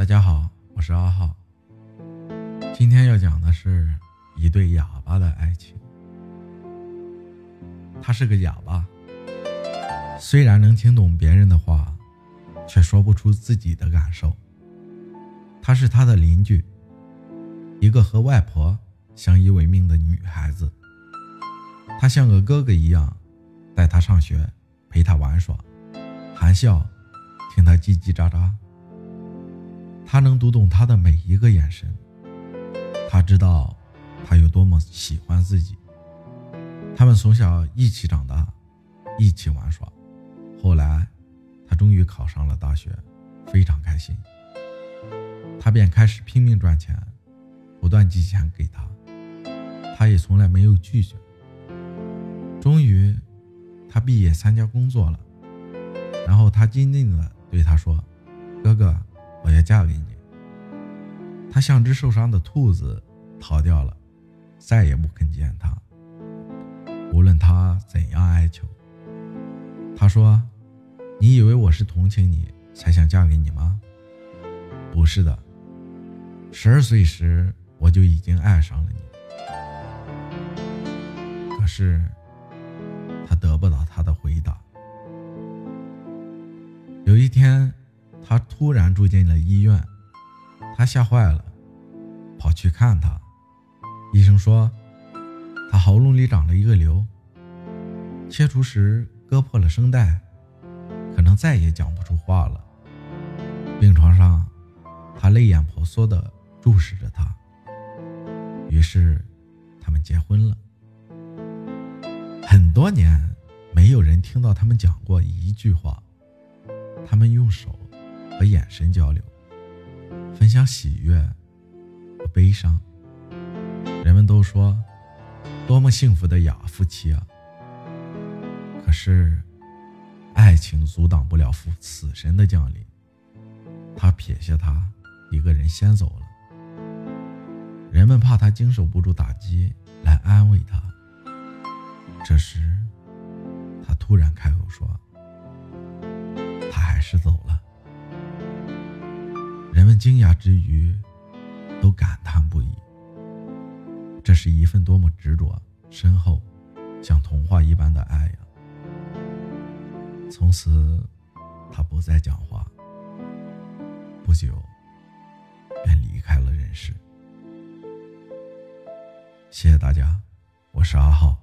大家好，我是阿浩。今天要讲的是一对哑巴的爱情。他是个哑巴，虽然能听懂别人的话，却说不出自己的感受。他是他的邻居，一个和外婆相依为命的女孩子。他像个哥哥一样，带她上学，陪她玩耍，含笑听她叽叽喳喳。他能读懂她的每一个眼神，他知道她有多么喜欢自己。他们从小一起长大，一起玩耍。后来，他终于考上了大学，非常开心。他便开始拼命赚钱，不断寄钱给他，他也从来没有拒绝。终于，他毕业参加工作了，然后他坚定地对他说：“哥哥。”嫁给你。他像只受伤的兔子，逃掉了，再也不肯见他。无论他怎样哀求，他说：“你以为我是同情你才想嫁给你吗？不是的。十二岁时我就已经爱上了你。可是，他得不到他的回答。有一天。”他突然住进了医院，他吓坏了，跑去看他。医生说，他喉咙里长了一个瘤，切除时割破了声带，可能再也讲不出话了。病床上，他泪眼婆娑地注视着他。于是，他们结婚了。很多年，没有人听到他们讲过一句话。他们用手。和眼神交流，分享喜悦和悲伤。人们都说，多么幸福的雅夫妻啊！可是，爱情阻挡不了父死神的降临。他撇下他一个人先走了。人们怕他经受不住打击，来安慰他。这时，他突然开口说：“他还是走。”惊讶之余，都感叹不已。这是一份多么执着、深厚、像童话一般的爱呀！从此，他不再讲话，不久便离开了人世。谢谢大家，我是阿浩。